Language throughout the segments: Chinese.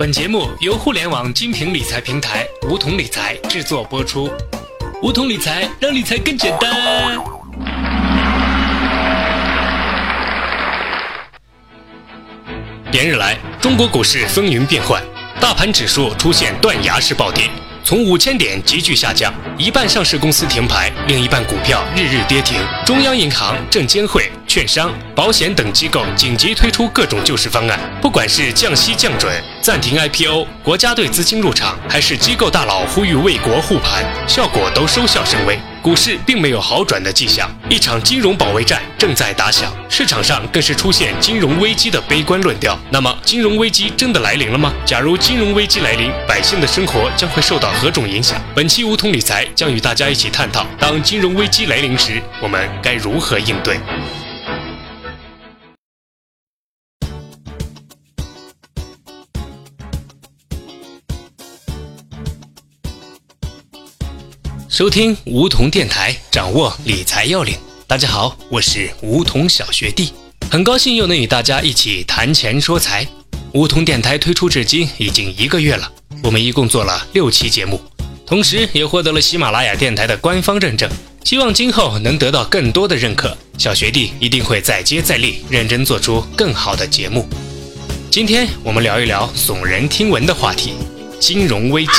本节目由互联网精品理财平台梧桐理财制作播出。梧桐理财让理财更简单。连日来，中国股市风云变幻，大盘指数出现断崖式暴跌。从五千点急剧下降，一半上市公司停牌，另一半股票日日跌停。中央银行、证监会、券商、保险等机构紧急推出各种救市方案，不管是降息降准、暂停 IPO、国家队资金入场，还是机构大佬呼吁为国护盘，效果都收效甚微。股市并没有好转的迹象，一场金融保卫战正在打响，市场上更是出现金融危机的悲观论调。那么，金融危机真的来临了吗？假如金融危机来临，百姓的生活将会受到何种影响？本期梧桐理财将与大家一起探讨：当金融危机来临时，我们该如何应对？收听梧桐电台，掌握理财要领。大家好，我是梧桐小学弟，很高兴又能与大家一起谈钱说财。梧桐电台推出至今已经一个月了，我们一共做了六期节目，同时也获得了喜马拉雅电台的官方认证。希望今后能得到更多的认可，小学弟一定会再接再厉，认真做出更好的节目。今天我们聊一聊耸人听闻的话题——金融危机。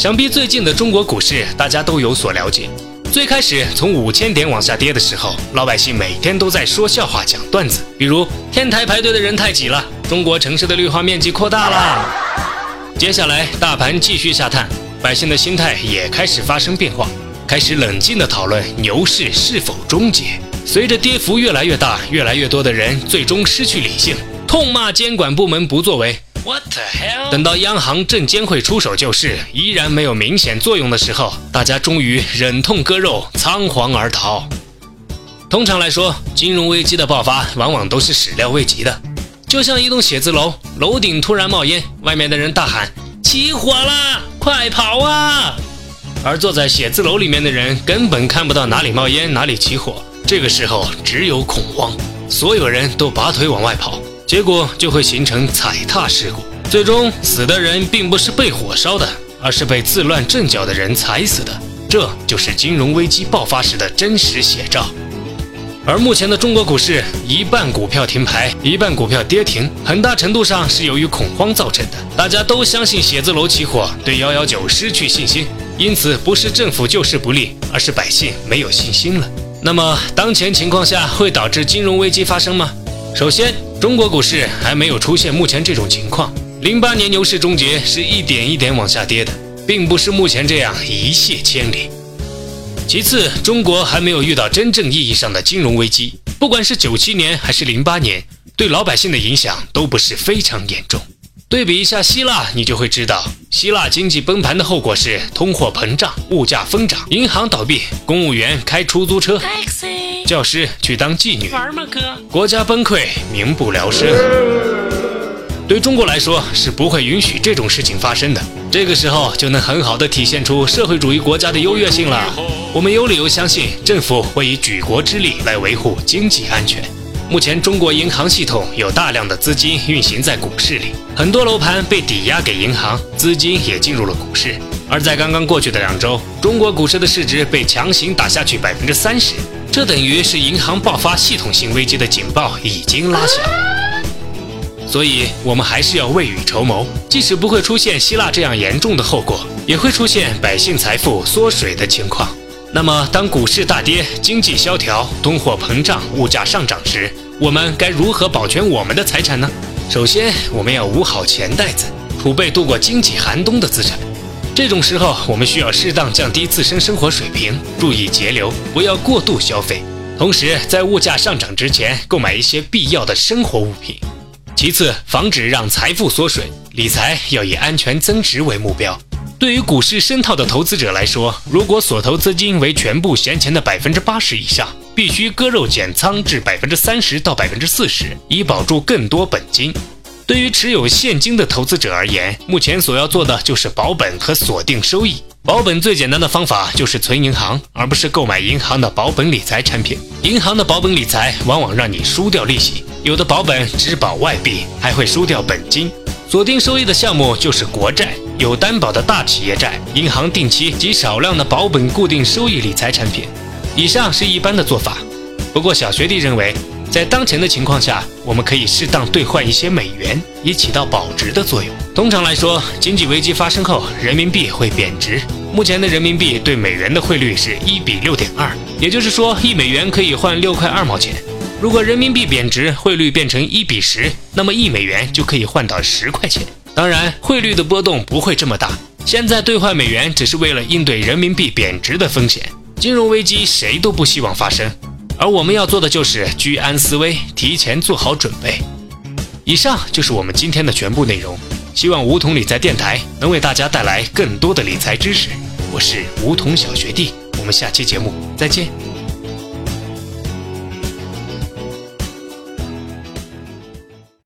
想必最近的中国股市，大家都有所了解。最开始从五千点往下跌的时候，老百姓每天都在说笑话、讲段子，比如天台排队的人太挤了，中国城市的绿化面积扩大了。接下来大盘继续下探，百姓的心态也开始发生变化，开始冷静地讨论牛市是否终结。随着跌幅越来越大，越来越多的人最终失去理性，痛骂监管部门不作为。What the hell？等到央行、证监会出手救市，依然没有明显作用的时候，大家终于忍痛割肉，仓皇而逃。通常来说，金融危机的爆发往往都是始料未及的，就像一栋写字楼，楼顶突然冒烟，外面的人大喊：“起火了，快跑啊！”而坐在写字楼里面的人根本看不到哪里冒烟，哪里起火，这个时候只有恐慌，所有人都拔腿往外跑。结果就会形成踩踏事故，最终死的人并不是被火烧的，而是被自乱阵脚的人踩死的。这就是金融危机爆发时的真实写照。而目前的中国股市，一半股票停牌，一半股票跌停，很大程度上是由于恐慌造成的。大家都相信写字楼起火，对幺幺九失去信心，因此不是政府救市不力，而是百姓没有信心了。那么当前情况下会导致金融危机发生吗？首先，中国股市还没有出现目前这种情况。零八年牛市终结是一点一点往下跌的，并不是目前这样一泻千里。其次，中国还没有遇到真正意义上的金融危机，不管是九七年还是零八年，对老百姓的影响都不是非常严重。对比一下希腊，你就会知道，希腊经济崩盘的后果是通货膨胀、物价疯涨、银行倒闭、公务员开出租车。教师去当妓女，玩吗哥？国家崩溃，民不聊生。对中国来说是不会允许这种事情发生的。这个时候就能很好的体现出社会主义国家的优越性了。我们有理由相信，政府会以举国之力来维护经济安全。目前中国银行系统有大量的资金运行在股市里，很多楼盘被抵押给银行，资金也进入了股市。而在刚刚过去的两周，中国股市的市值被强行打下去百分之三十。这等于是银行爆发系统性危机的警报已经拉响，所以我们还是要未雨绸缪。即使不会出现希腊这样严重的后果，也会出现百姓财富缩水的情况。那么，当股市大跌、经济萧条、通货膨胀、物价上涨时，我们该如何保全我们的财产呢？首先，我们要捂好钱袋子，储备度过经济寒冬的资产。这种时候，我们需要适当降低自身生活水平，注意节流，不要过度消费。同时，在物价上涨之前，购买一些必要的生活物品。其次，防止让财富缩水，理财要以安全增值为目标。对于股市深套的投资者来说，如果所投资金为全部闲钱的百分之八十以上，必须割肉减仓至百分之三十到百分之四十，以保住更多本金。对于持有现金的投资者而言，目前所要做的就是保本和锁定收益。保本最简单的方法就是存银行，而不是购买银行的保本理财产品。银行的保本理财往往让你输掉利息，有的保本只保外币，还会输掉本金。锁定收益的项目就是国债、有担保的大企业债、银行定期及少量的保本固定收益理财产品。以上是一般的做法。不过小学弟认为，在当前的情况下，我们可以适当兑换一些美元，以起到保值的作用。通常来说，经济危机发生后，人民币会贬值。目前的人民币对美元的汇率是一比六点二，也就是说，一美元可以换六块二毛钱。如果人民币贬值，汇率变成一比十，那么一美元就可以换到十块钱。当然，汇率的波动不会这么大。现在兑换美元只是为了应对人民币贬值的风险。金融危机谁都不希望发生，而我们要做的就是居安思危，提前做好准备。以上就是我们今天的全部内容。希望梧桐理财电台能为大家带来更多的理财知识。我是梧桐小学弟，我们下期节目再见。